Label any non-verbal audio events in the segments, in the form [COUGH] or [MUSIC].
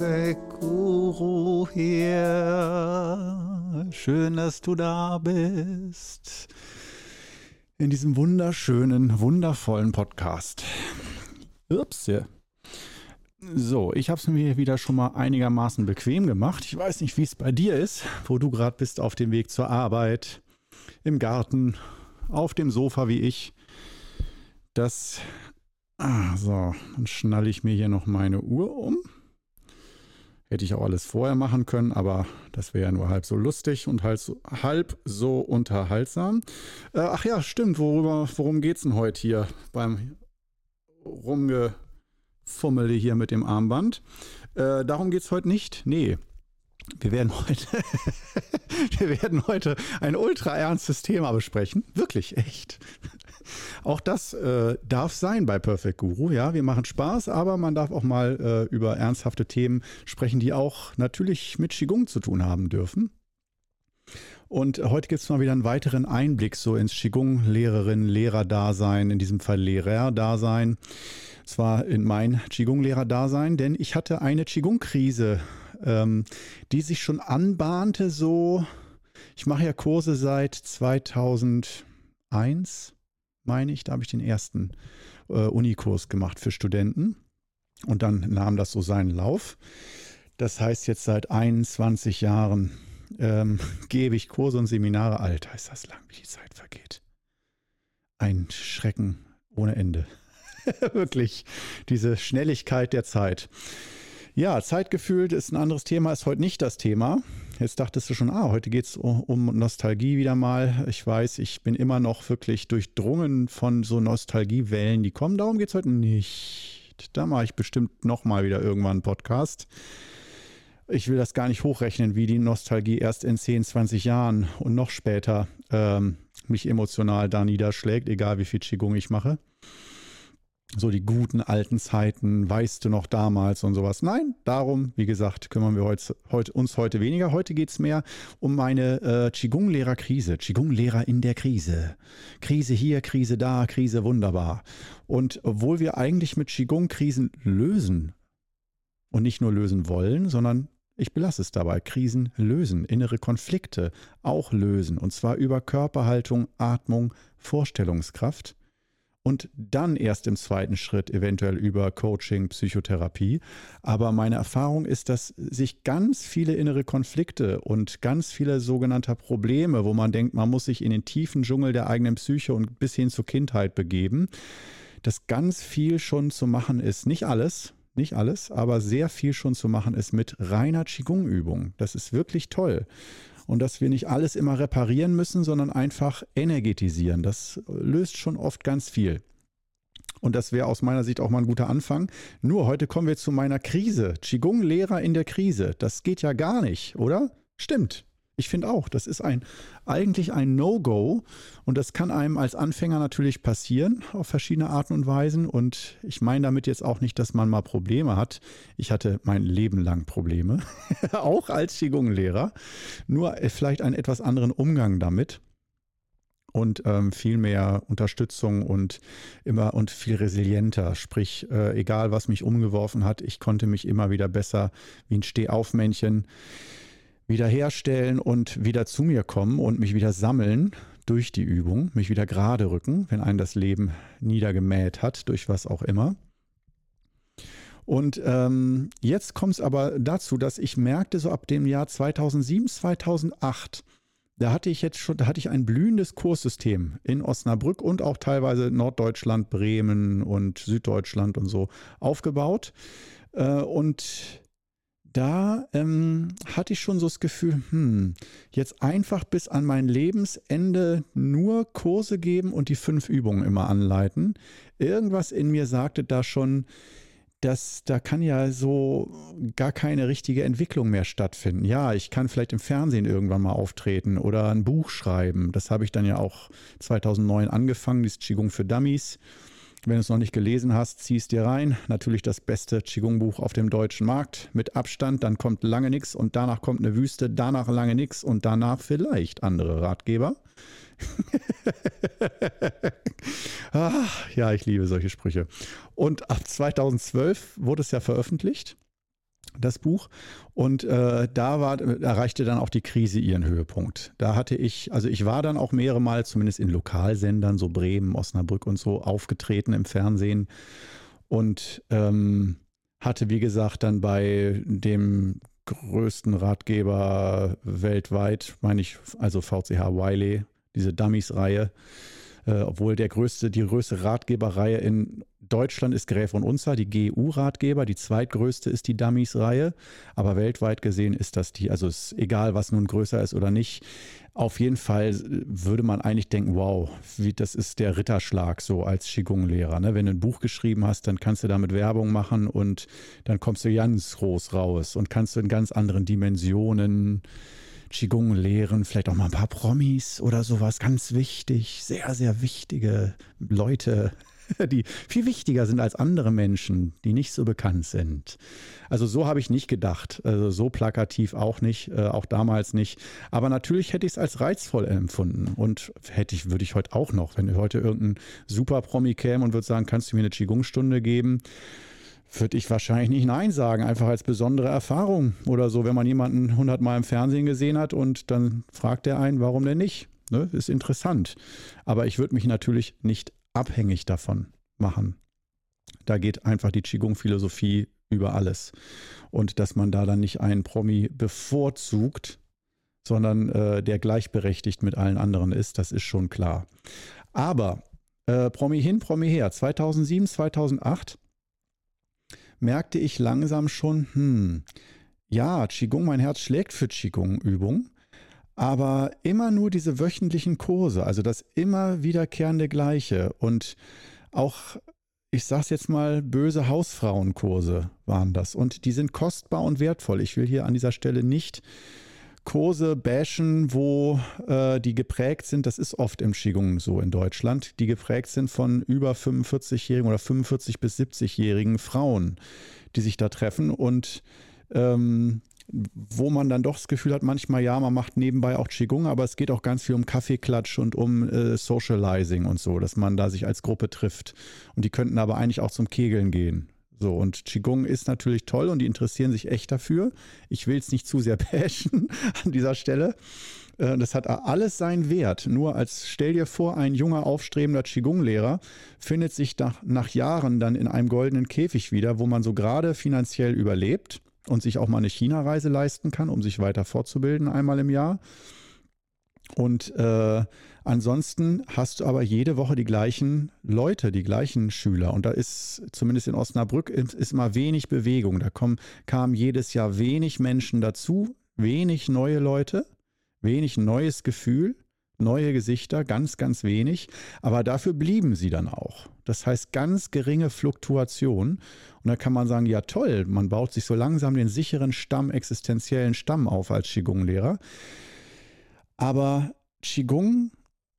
Guru hier. Schön, dass du da bist. In diesem wunderschönen, wundervollen Podcast. Ups. So, ich habe es mir wieder schon mal einigermaßen bequem gemacht. Ich weiß nicht, wie es bei dir ist, wo du gerade bist auf dem Weg zur Arbeit, im Garten, auf dem Sofa wie ich. Das. Ah, so, dann schnalle ich mir hier noch meine Uhr um. Hätte ich auch alles vorher machen können, aber das wäre ja nur halb so lustig und halb so, halb so unterhaltsam. Äh, ach ja, stimmt. Worüber, worum geht es denn heute hier beim Rumgefummele hier mit dem Armband? Äh, darum geht es heute nicht. Nee. Wir werden heute, [LAUGHS] wir werden heute ein ultra ernstes Thema besprechen. Wirklich, echt. Auch das äh, darf sein bei Perfect Guru. Ja, wir machen Spaß, aber man darf auch mal äh, über ernsthafte Themen sprechen, die auch natürlich mit Qigong zu tun haben dürfen. Und heute gibt es mal wieder einen weiteren Einblick so ins Qigong-Lehrerin, Lehrer-Dasein, in diesem Fall Lehrer-Dasein. Zwar in mein Qigong-Lehrer-Dasein, denn ich hatte eine Qigong-Krise, ähm, die sich schon anbahnte, so. Ich mache ja Kurse seit 2001 meine ich, da habe ich den ersten äh, Unikurs gemacht für Studenten. Und dann nahm das so seinen Lauf. Das heißt, jetzt seit 21 Jahren ähm, [LAUGHS] gebe ich Kurse und Seminare. Alter, ist das lang, wie die Zeit vergeht. Ein Schrecken ohne Ende. [LAUGHS] Wirklich, diese Schnelligkeit der Zeit. Ja, Zeitgefühl ist ein anderes Thema, ist heute nicht das Thema. Jetzt dachtest du schon, ah, heute geht es um Nostalgie wieder mal. Ich weiß, ich bin immer noch wirklich durchdrungen von so Nostalgiewellen, die kommen. Darum geht es heute nicht. Da mache ich bestimmt nochmal wieder irgendwann einen Podcast. Ich will das gar nicht hochrechnen, wie die Nostalgie erst in 10, 20 Jahren und noch später ähm, mich emotional da niederschlägt, egal wie viel Qigong ich mache so die guten alten Zeiten, weißt du noch damals und sowas. Nein, darum, wie gesagt, kümmern wir heute, heute, uns heute weniger. Heute geht es mehr um meine äh, Qigong-Lehrer-Krise. Qigong-Lehrer in der Krise. Krise hier, Krise da, Krise wunderbar. Und obwohl wir eigentlich mit Qigong Krisen lösen und nicht nur lösen wollen, sondern ich belasse es dabei. Krisen lösen, innere Konflikte auch lösen. Und zwar über Körperhaltung, Atmung, Vorstellungskraft und dann erst im zweiten Schritt eventuell über Coaching, Psychotherapie. Aber meine Erfahrung ist, dass sich ganz viele innere Konflikte und ganz viele sogenannte Probleme, wo man denkt, man muss sich in den tiefen Dschungel der eigenen Psyche und bis hin zur Kindheit begeben, dass ganz viel schon zu machen ist. Nicht alles, nicht alles, aber sehr viel schon zu machen ist mit reiner Qigong-Übung. Das ist wirklich toll und dass wir nicht alles immer reparieren müssen, sondern einfach energetisieren. Das löst schon oft ganz viel. Und das wäre aus meiner Sicht auch mal ein guter Anfang. Nur heute kommen wir zu meiner Krise. Qigong-Lehrer in der Krise. Das geht ja gar nicht, oder? Stimmt. Ich finde auch, das ist ein eigentlich ein No-Go und das kann einem als Anfänger natürlich passieren auf verschiedene Arten und Weisen und ich meine damit jetzt auch nicht, dass man mal Probleme hat. Ich hatte mein Leben lang Probleme, [LAUGHS] auch als Qigong-Lehrer, nur vielleicht einen etwas anderen Umgang damit und ähm, viel mehr Unterstützung und immer und viel resilienter. Sprich, äh, egal was mich umgeworfen hat, ich konnte mich immer wieder besser wie ein Stehaufmännchen wiederherstellen und wieder zu mir kommen und mich wieder sammeln durch die Übung, mich wieder gerade rücken, wenn einen das Leben niedergemäht hat, durch was auch immer. Und ähm, jetzt kommt es aber dazu, dass ich merkte, so ab dem Jahr 2007, 2008, da hatte ich jetzt schon, da hatte ich ein blühendes Kurssystem in Osnabrück und auch teilweise Norddeutschland, Bremen und Süddeutschland und so aufgebaut. Äh, und da ähm, hatte ich schon so das Gefühl, hm, jetzt einfach bis an mein Lebensende nur Kurse geben und die fünf Übungen immer anleiten. Irgendwas in mir sagte da schon, dass da kann ja so gar keine richtige Entwicklung mehr stattfinden. Ja, ich kann vielleicht im Fernsehen irgendwann mal auftreten oder ein Buch schreiben. Das habe ich dann ja auch 2009 angefangen, dieses Qigong für Dummies. Wenn du es noch nicht gelesen hast, zieh es dir rein. Natürlich das beste Qigong-Buch auf dem deutschen Markt mit Abstand. Dann kommt lange nichts und danach kommt eine Wüste, danach lange nichts und danach vielleicht andere Ratgeber. Ach, [LAUGHS] ja, ich liebe solche Sprüche. Und ab 2012 wurde es ja veröffentlicht. Das Buch. Und äh, da war, erreichte dann auch die Krise ihren Höhepunkt. Da hatte ich, also ich war dann auch mehrere Mal, zumindest in Lokalsendern, so Bremen, Osnabrück und so, aufgetreten im Fernsehen. Und ähm, hatte, wie gesagt, dann bei dem größten Ratgeber weltweit, meine ich, also VCH Wiley, diese Dummies-Reihe, äh, obwohl der größte, die größte Ratgeberreihe in Deutschland ist Gräf und Unzer, die GU-Ratgeber. Die zweitgrößte ist die Dummies-Reihe. Aber weltweit gesehen ist das die, also ist egal, was nun größer ist oder nicht. Auf jeden Fall würde man eigentlich denken, wow, wie, das ist der Ritterschlag so als Qigong-Lehrer. Ne? Wenn du ein Buch geschrieben hast, dann kannst du damit Werbung machen und dann kommst du ganz groß raus und kannst du in ganz anderen Dimensionen Qigong lehren, vielleicht auch mal ein paar Promis oder sowas. Ganz wichtig, sehr, sehr wichtige Leute [LAUGHS] die viel wichtiger sind als andere Menschen, die nicht so bekannt sind. Also so habe ich nicht gedacht. Also so plakativ auch nicht, äh, auch damals nicht. Aber natürlich hätte ich es als reizvoll empfunden. Und hätte ich, würde ich heute auch noch, wenn heute irgendein Super-Promi käme und würde sagen, kannst du mir eine Qigong-Stunde geben? würde ich wahrscheinlich nicht Nein sagen, einfach als besondere Erfahrung oder so, wenn man jemanden hundertmal im Fernsehen gesehen hat und dann fragt er einen, warum denn nicht? Ne? Ist interessant. Aber ich würde mich natürlich nicht abhängig davon machen. Da geht einfach die Qigong-Philosophie über alles. Und dass man da dann nicht einen Promi bevorzugt, sondern äh, der gleichberechtigt mit allen anderen ist, das ist schon klar. Aber äh, Promi hin, Promi her, 2007, 2008 merkte ich langsam schon, hm, ja, Qigong, mein Herz schlägt für Qigong-Übung, aber immer nur diese wöchentlichen Kurse, also das immer wiederkehrende Gleiche. Und auch, ich sag's jetzt mal, böse Hausfrauenkurse waren das. Und die sind kostbar und wertvoll. Ich will hier an dieser Stelle nicht Kurse bashen, wo äh, die geprägt sind, das ist oft im Qigong so in Deutschland, die geprägt sind von über 45-jährigen oder 45 bis 70-jährigen Frauen, die sich da treffen. Und ähm, wo man dann doch das Gefühl hat, manchmal ja, man macht nebenbei auch Qigong, aber es geht auch ganz viel um Kaffeeklatsch und um äh, Socializing und so, dass man da sich als Gruppe trifft. Und die könnten aber eigentlich auch zum Kegeln gehen. So, und Qigong ist natürlich toll und die interessieren sich echt dafür. Ich will es nicht zu sehr [LAUGHS] bashen an dieser Stelle. Äh, das hat alles seinen Wert. Nur als stell dir vor, ein junger, aufstrebender Qigong-Lehrer findet sich nach, nach Jahren dann in einem goldenen Käfig wieder, wo man so gerade finanziell überlebt und sich auch mal eine China-Reise leisten kann, um sich weiter fortzubilden einmal im Jahr. Und äh, ansonsten hast du aber jede Woche die gleichen Leute, die gleichen Schüler. Und da ist zumindest in Osnabrück ist immer wenig Bewegung. Da kommen, kamen jedes Jahr wenig Menschen dazu, wenig neue Leute, wenig neues Gefühl neue Gesichter, ganz, ganz wenig, aber dafür blieben sie dann auch. Das heißt ganz geringe Fluktuation. Und da kann man sagen, ja toll, man baut sich so langsam den sicheren Stamm, existenziellen Stamm auf als Qigong-Lehrer. Aber Qigong,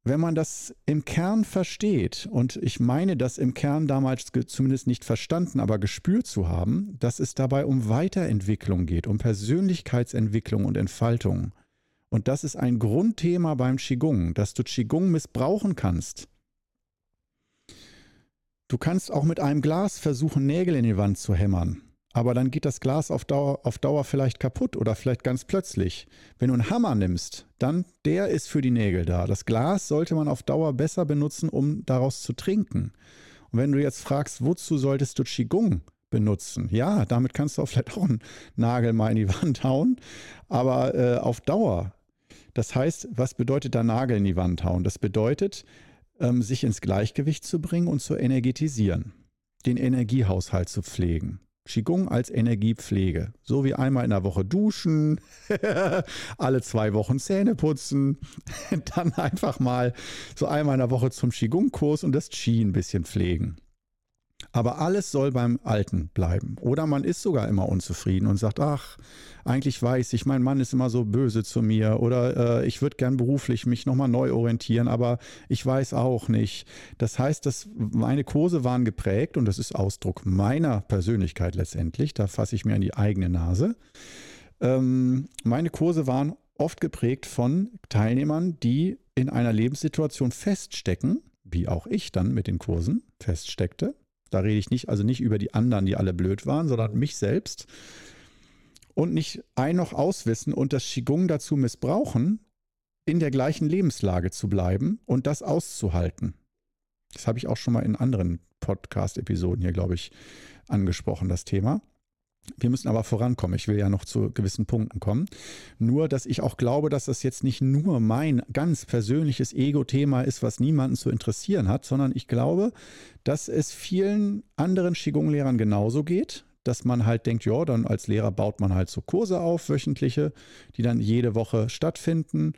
wenn man das im Kern versteht, und ich meine das im Kern damals zumindest nicht verstanden, aber gespürt zu haben, dass es dabei um Weiterentwicklung geht, um Persönlichkeitsentwicklung und Entfaltung. Und das ist ein Grundthema beim Qigong, dass du Qigong missbrauchen kannst. Du kannst auch mit einem Glas versuchen, Nägel in die Wand zu hämmern. Aber dann geht das Glas auf Dauer, auf Dauer vielleicht kaputt oder vielleicht ganz plötzlich. Wenn du einen Hammer nimmst, dann der ist für die Nägel da. Das Glas sollte man auf Dauer besser benutzen, um daraus zu trinken. Und wenn du jetzt fragst, wozu solltest du Qigong benutzen? Ja, damit kannst du auch vielleicht auch einen Nagel mal in die Wand hauen. Aber äh, auf Dauer das heißt, was bedeutet da Nagel in die Wand hauen? Das bedeutet, ähm, sich ins Gleichgewicht zu bringen und zu energetisieren, den Energiehaushalt zu pflegen. Qigong als Energiepflege. So wie einmal in der Woche duschen, [LAUGHS] alle zwei Wochen Zähne putzen, [LAUGHS] dann einfach mal so einmal in der Woche zum Qigong-Kurs und das Qi ein bisschen pflegen. Aber alles soll beim Alten bleiben. Oder man ist sogar immer unzufrieden und sagt, ach, eigentlich weiß ich, mein Mann ist immer so böse zu mir oder äh, ich würde gern beruflich mich nochmal neu orientieren, aber ich weiß auch nicht. Das heißt, dass meine Kurse waren geprägt und das ist Ausdruck meiner Persönlichkeit letztendlich, da fasse ich mir an die eigene Nase. Ähm, meine Kurse waren oft geprägt von Teilnehmern, die in einer Lebenssituation feststecken, wie auch ich dann mit den Kursen feststeckte da rede ich nicht, also nicht über die anderen, die alle blöd waren, sondern mich selbst. und nicht ein noch auswissen und das Qigong dazu missbrauchen, in der gleichen Lebenslage zu bleiben und das auszuhalten. Das habe ich auch schon mal in anderen Podcast-Episoden hier, glaube ich, angesprochen, das Thema. Wir müssen aber vorankommen. Ich will ja noch zu gewissen Punkten kommen. Nur, dass ich auch glaube, dass das jetzt nicht nur mein ganz persönliches Ego-Thema ist, was niemanden zu interessieren hat, sondern ich glaube, dass es vielen anderen Qigong-Lehrern genauso geht, dass man halt denkt, ja, dann als Lehrer baut man halt so Kurse auf, wöchentliche, die dann jede Woche stattfinden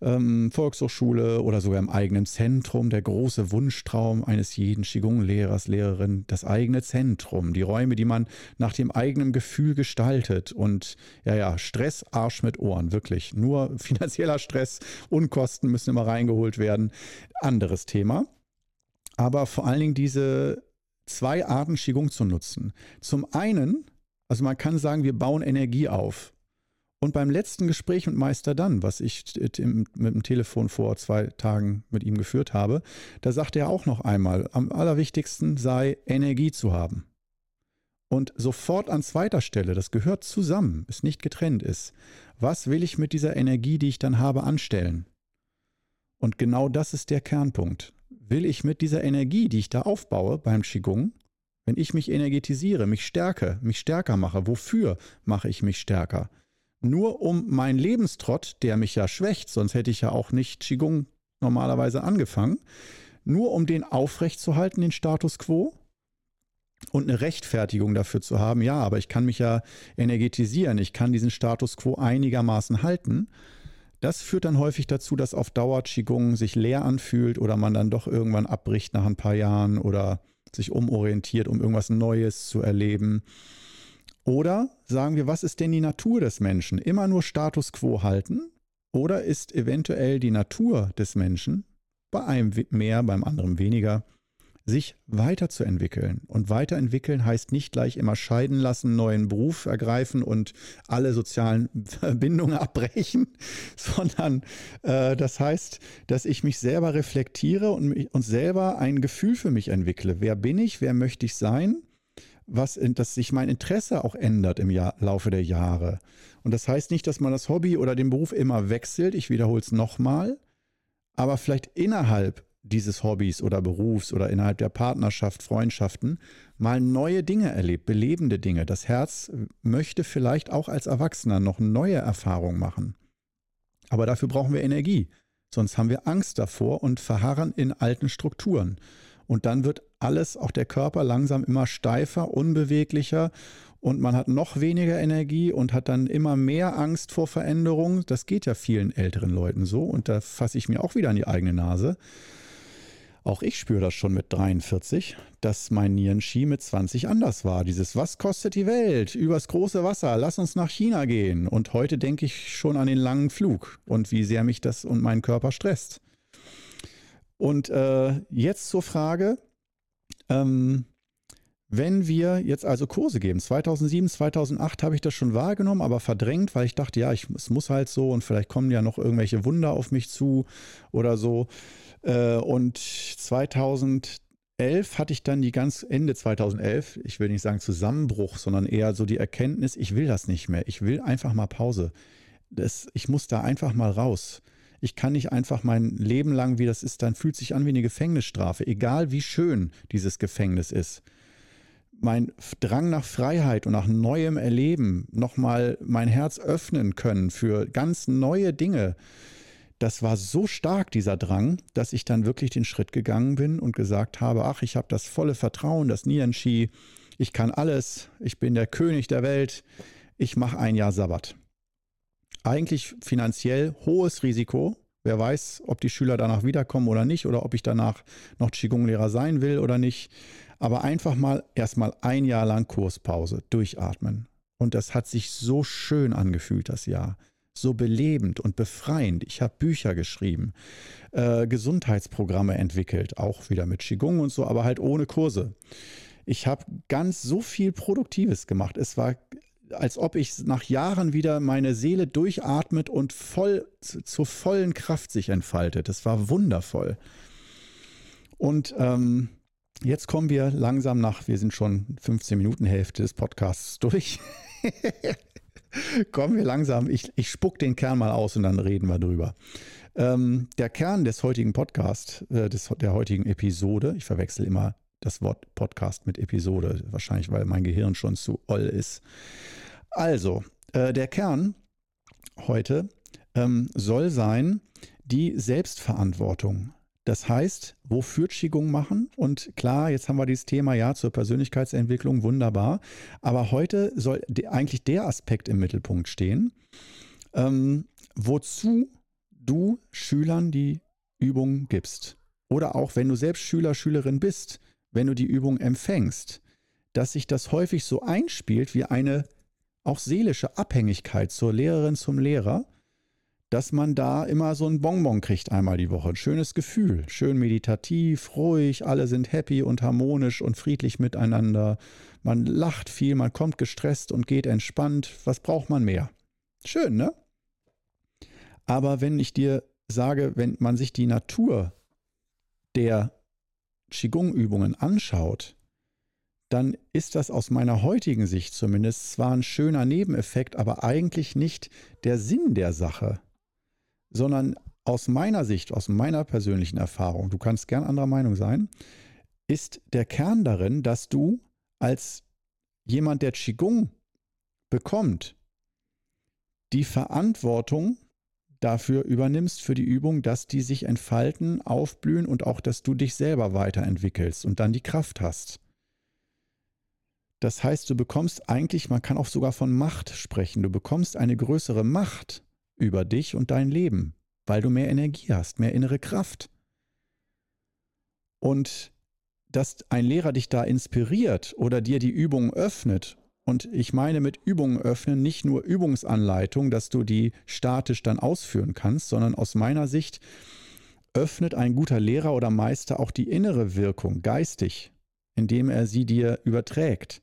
ähm, Volkshochschule oder sogar im eigenen Zentrum. Der große Wunschtraum eines jeden Qigong-Lehrers, Lehrerin, das eigene Zentrum, die Räume, die man nach dem eigenen Gefühl gestaltet. Und ja, ja, Stress, Arsch mit Ohren, wirklich. Nur [LAUGHS] finanzieller Stress, Unkosten müssen immer reingeholt werden. Anderes Thema. Aber vor allen Dingen diese zwei Arten Qigong zu nutzen. Zum einen, also man kann sagen, wir bauen Energie auf. Und beim letzten Gespräch mit Meister Dann, was ich mit dem Telefon vor zwei Tagen mit ihm geführt habe, da sagte er auch noch einmal, am allerwichtigsten sei Energie zu haben. Und sofort an zweiter Stelle, das gehört zusammen, ist nicht getrennt ist, was will ich mit dieser Energie, die ich dann habe, anstellen? Und genau das ist der Kernpunkt. Will ich mit dieser Energie, die ich da aufbaue beim Qigong, wenn ich mich energetisiere, mich stärke, mich stärker mache, wofür mache ich mich stärker? Nur um meinen Lebenstrott, der mich ja schwächt, sonst hätte ich ja auch nicht Qigong normalerweise angefangen, nur um den aufrechtzuerhalten, den Status quo und eine Rechtfertigung dafür zu haben, ja, aber ich kann mich ja energetisieren, ich kann diesen Status quo einigermaßen halten. Das führt dann häufig dazu, dass auf Dauer Qigong sich leer anfühlt oder man dann doch irgendwann abbricht nach ein paar Jahren oder sich umorientiert, um irgendwas Neues zu erleben. Oder sagen wir, was ist denn die Natur des Menschen? Immer nur Status quo halten? Oder ist eventuell die Natur des Menschen, bei einem mehr, beim anderen weniger, sich weiterzuentwickeln? Und weiterentwickeln heißt nicht gleich immer scheiden lassen, neuen Beruf ergreifen und alle sozialen [LAUGHS] Verbindungen abbrechen, [LAUGHS] sondern äh, das heißt, dass ich mich selber reflektiere und, und selber ein Gefühl für mich entwickle. Wer bin ich? Wer möchte ich sein? Was, dass sich mein Interesse auch ändert im Jahr, Laufe der Jahre. Und das heißt nicht, dass man das Hobby oder den Beruf immer wechselt. Ich wiederhole es nochmal. Aber vielleicht innerhalb dieses Hobbys oder Berufs oder innerhalb der Partnerschaft, Freundschaften mal neue Dinge erlebt, belebende Dinge. Das Herz möchte vielleicht auch als Erwachsener noch neue Erfahrungen machen. Aber dafür brauchen wir Energie. Sonst haben wir Angst davor und verharren in alten Strukturen. Und dann wird alles, auch der Körper, langsam immer steifer, unbeweglicher und man hat noch weniger Energie und hat dann immer mehr Angst vor Veränderungen. Das geht ja vielen älteren Leuten so und da fasse ich mir auch wieder an die eigene Nase. Auch ich spüre das schon mit 43, dass mein Nieren-Ski mit 20 anders war. Dieses Was kostet die Welt? Übers große Wasser, lass uns nach China gehen. Und heute denke ich schon an den langen Flug und wie sehr mich das und meinen Körper stresst. Und äh, jetzt zur Frage, ähm, wenn wir jetzt also Kurse geben, 2007, 2008 habe ich das schon wahrgenommen, aber verdrängt, weil ich dachte, ja, ich, es muss halt so und vielleicht kommen ja noch irgendwelche Wunder auf mich zu oder so. Äh, und 2011 hatte ich dann die ganz Ende 2011, ich will nicht sagen Zusammenbruch, sondern eher so die Erkenntnis, ich will das nicht mehr. Ich will einfach mal Pause. Das, ich muss da einfach mal raus. Ich kann nicht einfach mein Leben lang, wie das ist, dann fühlt sich an wie eine Gefängnisstrafe, egal wie schön dieses Gefängnis ist. Mein Drang nach Freiheit und nach neuem Erleben, nochmal mein Herz öffnen können für ganz neue Dinge, das war so stark, dieser Drang, dass ich dann wirklich den Schritt gegangen bin und gesagt habe, ach, ich habe das volle Vertrauen, das Nianchi, ich kann alles, ich bin der König der Welt, ich mache ein Jahr Sabbat eigentlich finanziell hohes Risiko. Wer weiß, ob die Schüler danach wiederkommen oder nicht oder ob ich danach noch Qigong-Lehrer sein will oder nicht. Aber einfach mal erstmal ein Jahr lang Kurspause, durchatmen. Und das hat sich so schön angefühlt, das Jahr. So belebend und befreiend. Ich habe Bücher geschrieben, äh, Gesundheitsprogramme entwickelt, auch wieder mit Qigong und so, aber halt ohne Kurse. Ich habe ganz so viel Produktives gemacht. Es war als ob ich nach Jahren wieder meine Seele durchatmet und voll zur vollen Kraft sich entfaltet. Das war wundervoll. Und ähm, jetzt kommen wir langsam nach, wir sind schon 15 Minuten Hälfte des Podcasts durch. [LAUGHS] Kommen wir langsam. Ich, ich spuck den Kern mal aus und dann reden wir drüber. Ähm, der Kern des heutigen Podcasts, äh, des, der heutigen Episode, ich verwechsel immer das Wort Podcast mit Episode, wahrscheinlich weil mein Gehirn schon zu oll ist. Also, äh, der Kern heute ähm, soll sein die Selbstverantwortung. Das heißt, wofür Qigong machen? Und klar, jetzt haben wir dieses Thema ja zur Persönlichkeitsentwicklung, wunderbar. Aber heute soll eigentlich der Aspekt im Mittelpunkt stehen, ähm, wozu du Schülern die Übung gibst. Oder auch wenn du selbst Schüler, Schülerin bist, wenn du die Übung empfängst, dass sich das häufig so einspielt wie eine auch seelische Abhängigkeit zur Lehrerin, zum Lehrer dass man da immer so ein Bonbon kriegt einmal die Woche. Ein schönes Gefühl, schön meditativ, ruhig, alle sind happy und harmonisch und friedlich miteinander. Man lacht viel, man kommt gestresst und geht entspannt. Was braucht man mehr? Schön, ne? Aber wenn ich dir sage, wenn man sich die Natur der Qigong-Übungen anschaut, dann ist das aus meiner heutigen Sicht zumindest zwar ein schöner Nebeneffekt, aber eigentlich nicht der Sinn der Sache sondern aus meiner Sicht, aus meiner persönlichen Erfahrung, du kannst gern anderer Meinung sein, ist der Kern darin, dass du als jemand, der Qigong bekommt, die Verantwortung dafür übernimmst, für die Übung, dass die sich entfalten, aufblühen und auch, dass du dich selber weiterentwickelst und dann die Kraft hast. Das heißt, du bekommst eigentlich, man kann auch sogar von Macht sprechen, du bekommst eine größere Macht über dich und dein Leben, weil du mehr Energie hast, mehr innere Kraft. Und dass ein Lehrer dich da inspiriert oder dir die Übungen öffnet, und ich meine mit Übungen öffnen nicht nur Übungsanleitung, dass du die statisch dann ausführen kannst, sondern aus meiner Sicht öffnet ein guter Lehrer oder Meister auch die innere Wirkung geistig, indem er sie dir überträgt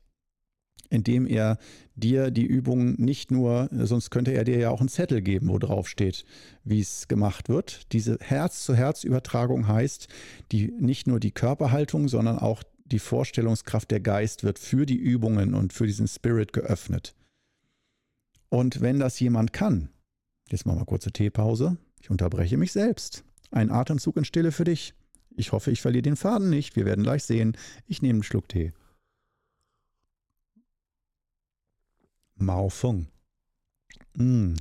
indem er dir die Übung nicht nur, sonst könnte er dir ja auch einen Zettel geben, wo drauf steht, wie es gemacht wird. Diese Herz-zu-Herz-Übertragung heißt, die nicht nur die Körperhaltung, sondern auch die Vorstellungskraft der Geist wird für die Übungen und für diesen Spirit geöffnet. Und wenn das jemand kann, jetzt machen wir kurze Teepause, ich unterbreche mich selbst. Ein Atemzug in Stille für dich. Ich hoffe, ich verliere den Faden nicht. Wir werden gleich sehen. Ich nehme einen Schluck Tee. Mao Fung. Mm,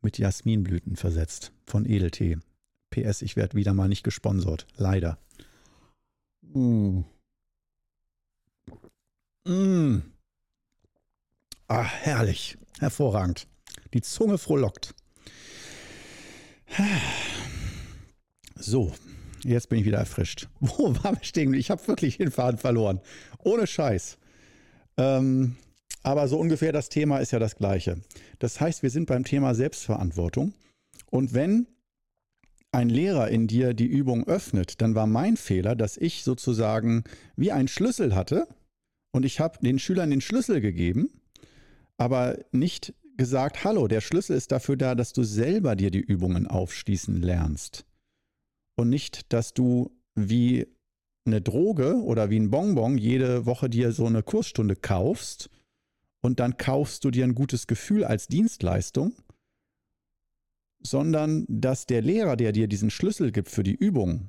mit Jasminblüten versetzt von Edeltee. PS, ich werde wieder mal nicht gesponsert. Leider. Mm. Mm. Ah, herrlich. Hervorragend. Die Zunge frohlockt. So, jetzt bin ich wieder erfrischt. [LAUGHS] Wo war wir stehen? Ich habe wirklich den Faden verloren. Ohne Scheiß. Ähm, aber so ungefähr das Thema ist ja das gleiche. Das heißt, wir sind beim Thema Selbstverantwortung. Und wenn ein Lehrer in dir die Übung öffnet, dann war mein Fehler, dass ich sozusagen wie einen Schlüssel hatte und ich habe den Schülern den Schlüssel gegeben, aber nicht gesagt, hallo, der Schlüssel ist dafür da, dass du selber dir die Übungen aufschließen lernst. Und nicht, dass du wie eine Droge oder wie ein Bonbon jede Woche dir so eine Kursstunde kaufst und dann kaufst du dir ein gutes Gefühl als Dienstleistung, sondern dass der Lehrer, der dir diesen Schlüssel gibt für die Übung,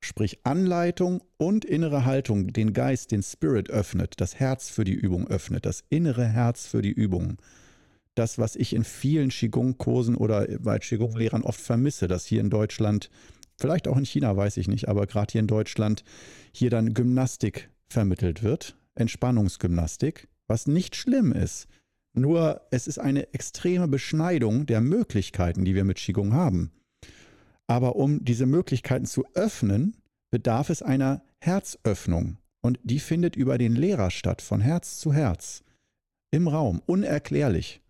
sprich Anleitung und innere Haltung, den Geist, den Spirit öffnet, das Herz für die Übung öffnet, das innere Herz für die Übung. Das, was ich in vielen Qigong-Kursen oder bei Qigong-Lehrern oft vermisse, dass hier in Deutschland, vielleicht auch in China, weiß ich nicht, aber gerade hier in Deutschland, hier dann Gymnastik vermittelt wird, Entspannungsgymnastik, was nicht schlimm ist. Nur es ist eine extreme Beschneidung der Möglichkeiten, die wir mit Qigong haben. Aber um diese Möglichkeiten zu öffnen, bedarf es einer Herzöffnung. Und die findet über den Lehrer statt, von Herz zu Herz, im Raum, unerklärlich.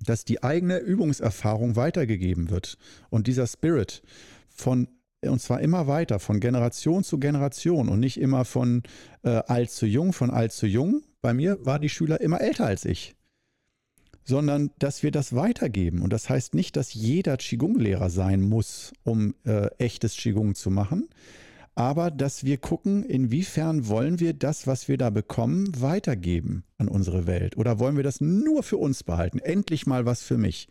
Dass die eigene Übungserfahrung weitergegeben wird und dieser Spirit von und zwar immer weiter, von Generation zu Generation und nicht immer von äh, alt zu jung, von alt zu jung, bei mir waren die Schüler immer älter als ich, sondern dass wir das weitergeben. Und das heißt nicht, dass jeder Qigong-Lehrer sein muss, um äh, echtes Qigong zu machen. aber dass wir gucken, inwiefern wollen wir das, was wir da bekommen, weitergeben an unsere Welt oder wollen wir das nur für uns behalten? Endlich mal was für mich.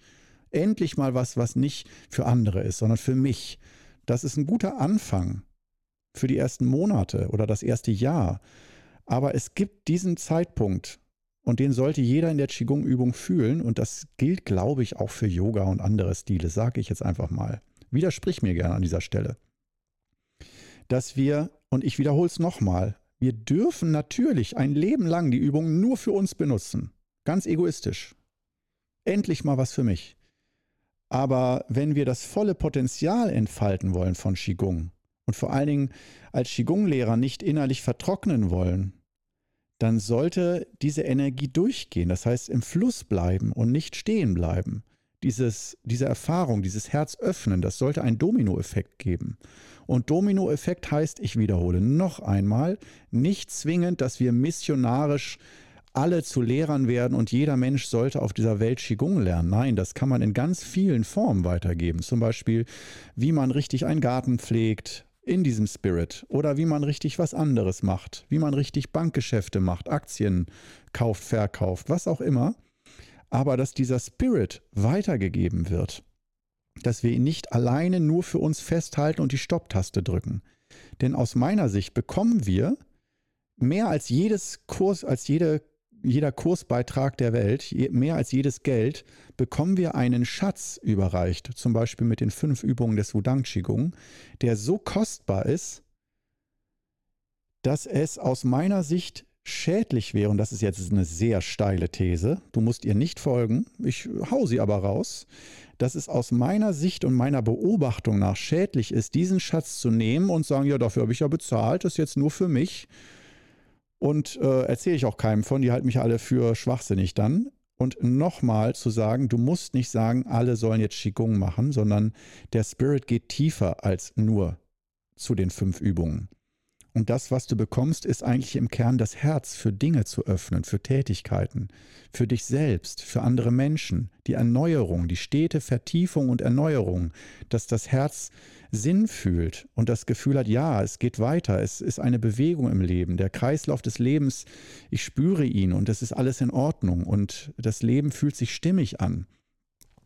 Endlich mal was, was nicht für andere ist, sondern für mich. Das ist ein guter Anfang für die ersten Monate oder das erste Jahr. Aber es gibt diesen Zeitpunkt und den sollte jeder in der Qigong-Übung fühlen und das gilt, glaube ich, auch für Yoga und andere Stile, sage ich jetzt einfach mal. Widersprich mir gerne an dieser Stelle. Dass wir, und ich wiederhole es nochmal, wir dürfen natürlich ein Leben lang die Übung nur für uns benutzen. Ganz egoistisch. Endlich mal was für mich. Aber wenn wir das volle Potenzial entfalten wollen von Qigong und vor allen Dingen als Qigong-Lehrer nicht innerlich vertrocknen wollen, dann sollte diese Energie durchgehen, das heißt im Fluss bleiben und nicht stehen bleiben. Dieses, diese Erfahrung, dieses Herz öffnen, das sollte einen Dominoeffekt geben. Und Dominoeffekt heißt, ich wiederhole noch einmal, nicht zwingend, dass wir missionarisch alle zu Lehrern werden und jeder Mensch sollte auf dieser Welt Qigong lernen. Nein, das kann man in ganz vielen Formen weitergeben. Zum Beispiel, wie man richtig einen Garten pflegt in diesem Spirit oder wie man richtig was anderes macht, wie man richtig Bankgeschäfte macht, Aktien kauft, verkauft, was auch immer. Aber dass dieser Spirit weitergegeben wird, dass wir ihn nicht alleine nur für uns festhalten und die Stopptaste drücken. Denn aus meiner Sicht bekommen wir mehr als jedes Kurs, als jede jeder Kursbeitrag der Welt, mehr als jedes Geld, bekommen wir einen Schatz überreicht, zum Beispiel mit den fünf Übungen des Wudang Qigong, der so kostbar ist, dass es aus meiner Sicht schädlich wäre, und das ist jetzt eine sehr steile These, du musst ihr nicht folgen, ich hau sie aber raus, dass es aus meiner Sicht und meiner Beobachtung nach schädlich ist, diesen Schatz zu nehmen und sagen, ja, dafür habe ich ja bezahlt, das ist jetzt nur für mich und äh, erzähle ich auch keinem von, die halten mich alle für schwachsinnig dann. Und nochmal zu sagen, du musst nicht sagen, alle sollen jetzt Qigong machen, sondern der Spirit geht tiefer als nur zu den fünf Übungen. Und das, was du bekommst, ist eigentlich im Kern das Herz für Dinge zu öffnen, für Tätigkeiten, für dich selbst, für andere Menschen, die Erneuerung, die stete Vertiefung und Erneuerung, dass das Herz Sinn fühlt und das Gefühl hat, ja, es geht weiter, es ist eine Bewegung im Leben, der Kreislauf des Lebens, ich spüre ihn und es ist alles in Ordnung und das Leben fühlt sich stimmig an.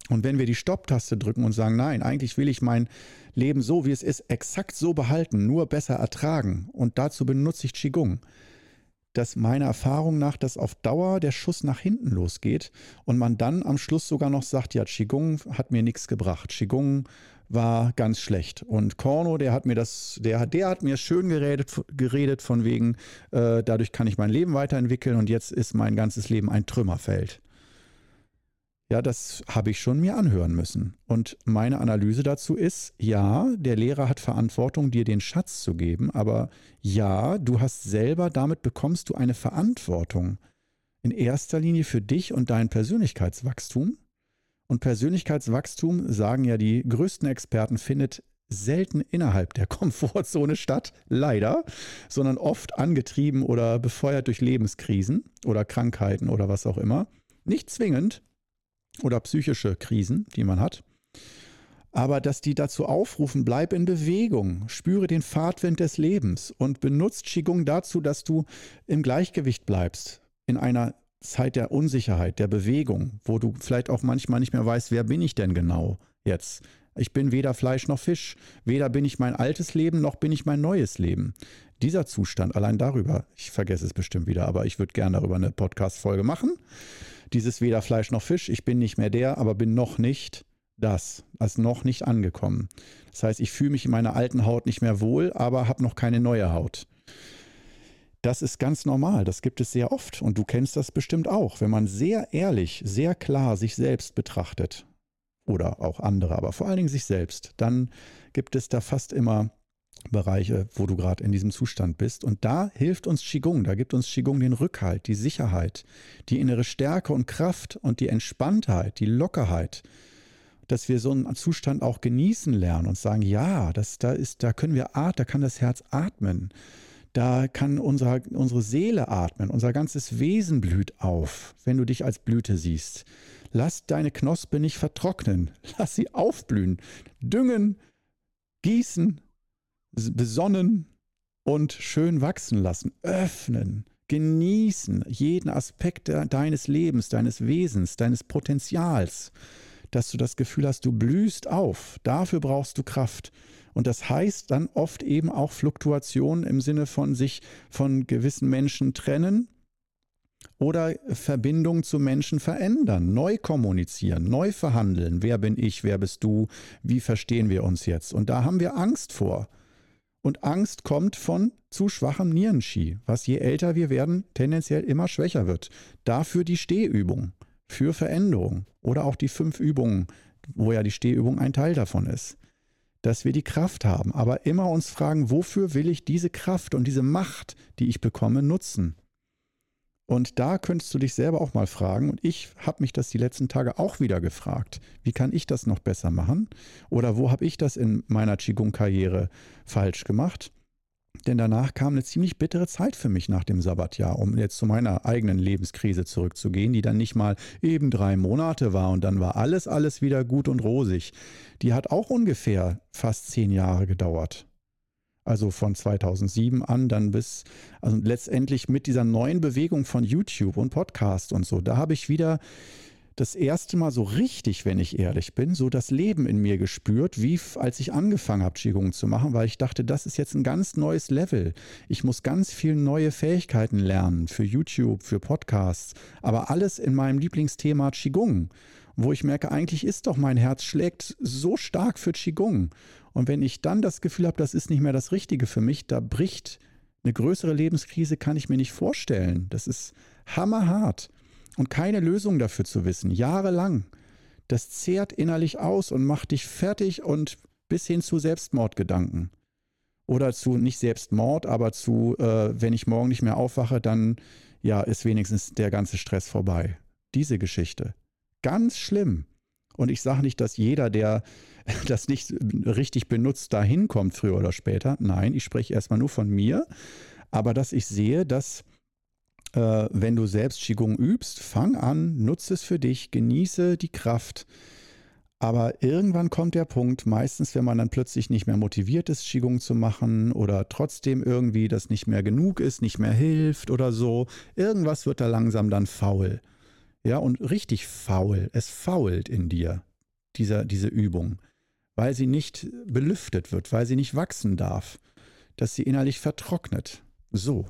Und wenn wir die Stopptaste drücken und sagen, nein, eigentlich will ich mein Leben so, wie es ist, exakt so behalten, nur besser ertragen und dazu benutze ich Qigong, dass meiner Erfahrung nach das auf Dauer der Schuss nach hinten losgeht und man dann am Schluss sogar noch sagt, ja, Qigong hat mir nichts gebracht. Qigong war ganz schlecht. Und Korno, der hat mir das, der, der hat mir schön geredet, geredet von wegen, äh, dadurch kann ich mein Leben weiterentwickeln und jetzt ist mein ganzes Leben ein Trümmerfeld. Ja, das habe ich schon mir anhören müssen. Und meine Analyse dazu ist, ja, der Lehrer hat Verantwortung, dir den Schatz zu geben, aber ja, du hast selber, damit bekommst du eine Verantwortung. In erster Linie für dich und dein Persönlichkeitswachstum. Und Persönlichkeitswachstum, sagen ja die größten Experten, findet selten innerhalb der [LAUGHS] Komfortzone statt, leider, sondern oft angetrieben oder befeuert durch Lebenskrisen oder Krankheiten oder was auch immer. Nicht zwingend, oder psychische Krisen, die man hat. Aber dass die dazu aufrufen, bleib in Bewegung, spüre den Fahrtwind des Lebens und benutzt Qigong dazu, dass du im Gleichgewicht bleibst, in einer Zeit der Unsicherheit, der Bewegung, wo du vielleicht auch manchmal nicht mehr weißt, wer bin ich denn genau jetzt? Ich bin weder Fleisch noch Fisch, weder bin ich mein altes Leben noch bin ich mein neues Leben. Dieser Zustand, allein darüber, ich vergesse es bestimmt wieder, aber ich würde gerne darüber eine Podcast-Folge machen dieses weder Fleisch noch Fisch, ich bin nicht mehr der, aber bin noch nicht das, also noch nicht angekommen. Das heißt, ich fühle mich in meiner alten Haut nicht mehr wohl, aber habe noch keine neue Haut. Das ist ganz normal, das gibt es sehr oft und du kennst das bestimmt auch, wenn man sehr ehrlich, sehr klar sich selbst betrachtet oder auch andere, aber vor allen Dingen sich selbst, dann gibt es da fast immer Bereiche, wo du gerade in diesem Zustand bist. Und da hilft uns Qigong, da gibt uns Qigong den Rückhalt, die Sicherheit, die innere Stärke und Kraft und die Entspanntheit, die Lockerheit, dass wir so einen Zustand auch genießen lernen und sagen, ja, das, da ist, da können wir atmen, da kann das Herz atmen. Da kann unser, unsere Seele atmen, unser ganzes Wesen blüht auf, wenn du dich als Blüte siehst. Lass deine Knospe nicht vertrocknen, [LAUGHS] lass sie aufblühen, düngen, gießen, besonnen und schön wachsen lassen, öffnen, genießen jeden Aspekt deines Lebens, deines Wesens, deines Potenzials, dass du das Gefühl hast, du blühst auf. Dafür brauchst du Kraft. Und das heißt dann oft eben auch Fluktuation im Sinne von sich von gewissen Menschen trennen oder Verbindung zu Menschen verändern, neu kommunizieren, neu verhandeln. Wer bin ich, wer bist du, wie verstehen wir uns jetzt? Und da haben wir Angst vor. Und Angst kommt von zu schwachem Nierenski, was je älter wir werden, tendenziell immer schwächer wird. Dafür die Stehübung für Veränderung oder auch die fünf Übungen, wo ja die Stehübung ein Teil davon ist. Dass wir die Kraft haben, aber immer uns fragen, wofür will ich diese Kraft und diese Macht, die ich bekomme, nutzen? Und da könntest du dich selber auch mal fragen, und ich habe mich das die letzten Tage auch wieder gefragt, wie kann ich das noch besser machen? Oder wo habe ich das in meiner Qigong-Karriere falsch gemacht? Denn danach kam eine ziemlich bittere Zeit für mich nach dem Sabbatjahr, um jetzt zu meiner eigenen Lebenskrise zurückzugehen, die dann nicht mal eben drei Monate war und dann war alles, alles wieder gut und rosig. Die hat auch ungefähr fast zehn Jahre gedauert also von 2007 an dann bis, also letztendlich mit dieser neuen Bewegung von YouTube und Podcast und so, da habe ich wieder das erste Mal so richtig, wenn ich ehrlich bin, so das Leben in mir gespürt, wie als ich angefangen habe, Qigong zu machen, weil ich dachte, das ist jetzt ein ganz neues Level. Ich muss ganz viele neue Fähigkeiten lernen für YouTube, für Podcasts, aber alles in meinem Lieblingsthema Qigong, wo ich merke, eigentlich ist doch mein Herz schlägt so stark für Qigong. Und wenn ich dann das Gefühl habe, das ist nicht mehr das Richtige für mich, da bricht eine größere Lebenskrise, kann ich mir nicht vorstellen. Das ist hammerhart. Und keine Lösung dafür zu wissen, jahrelang, das zehrt innerlich aus und macht dich fertig und bis hin zu Selbstmordgedanken. Oder zu nicht Selbstmord, aber zu, äh, wenn ich morgen nicht mehr aufwache, dann ja, ist wenigstens der ganze Stress vorbei. Diese Geschichte. Ganz schlimm. Und ich sage nicht, dass jeder, der [LAUGHS] das nicht richtig benutzt, da hinkommt, früher oder später. Nein, ich spreche erstmal nur von mir. Aber dass ich sehe, dass äh, wenn du selbst Qigong übst, fang an, nutze es für dich, genieße die Kraft. Aber irgendwann kommt der Punkt, meistens, wenn man dann plötzlich nicht mehr motiviert ist, Qigong zu machen oder trotzdem irgendwie das nicht mehr genug ist, nicht mehr hilft oder so, irgendwas wird da langsam dann faul. Ja, und richtig faul. Es fault in dir, dieser, diese Übung, weil sie nicht belüftet wird, weil sie nicht wachsen darf, dass sie innerlich vertrocknet. So.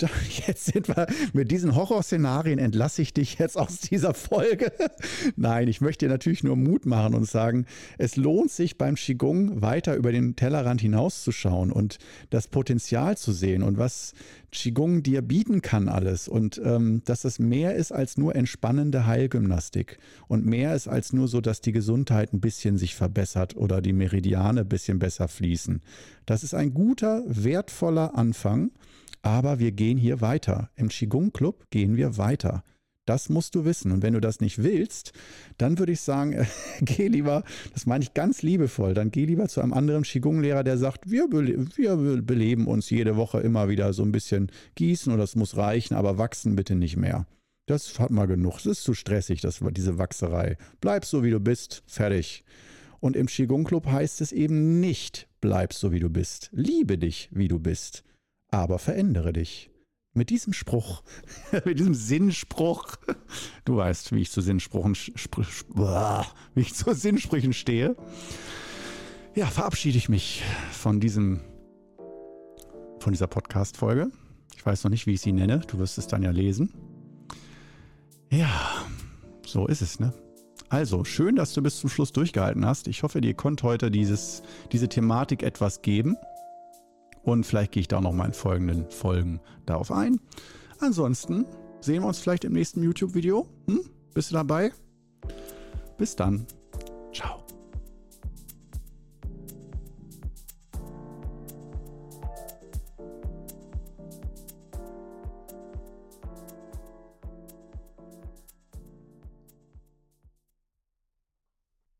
[LAUGHS] jetzt sind wir mit diesen Horrorszenarien entlasse ich dich jetzt aus dieser Folge. [LAUGHS] Nein, ich möchte dir natürlich nur Mut machen und sagen, es lohnt sich beim Qigong weiter über den Tellerrand hinauszuschauen und das Potenzial zu sehen und was Qigong dir bieten kann alles und ähm, dass es mehr ist als nur entspannende Heilgymnastik und mehr ist als nur so, dass die Gesundheit ein bisschen sich verbessert oder die Meridiane ein bisschen besser fließen. Das ist ein guter, wertvoller Anfang aber wir gehen hier weiter. Im Qigong Club gehen wir weiter. Das musst du wissen. Und wenn du das nicht willst, dann würde ich sagen, äh, [LAUGHS] geh lieber, das meine ich ganz liebevoll, dann geh lieber zu einem anderen Qigong-Lehrer, der sagt, wir, bele wir beleben uns jede Woche immer wieder so ein bisschen gießen und das muss reichen, aber wachsen bitte nicht mehr. Das hat mal genug. Das ist zu stressig, das, diese Wachserei. Bleib so, wie du bist. Fertig. Und im Qigong Club heißt es eben nicht, bleib so, wie du bist. Liebe dich, wie du bist aber verändere dich. Mit diesem Spruch, [LAUGHS] mit diesem Sinnspruch, du weißt, wie ich zu Sinnsprüchen, wie ich zu Sinnsprüchen stehe, ja, verabschiede ich mich von diesem, von dieser Podcast-Folge. Ich weiß noch nicht, wie ich sie nenne. Du wirst es dann ja lesen. Ja, so ist es, ne? Also, schön, dass du bis zum Schluss durchgehalten hast. Ich hoffe, dir konnte heute dieses, diese Thematik etwas geben. Und vielleicht gehe ich da noch mal in folgenden Folgen darauf ein. Ansonsten sehen wir uns vielleicht im nächsten YouTube-Video. Hm? Bist du dabei? Bis dann.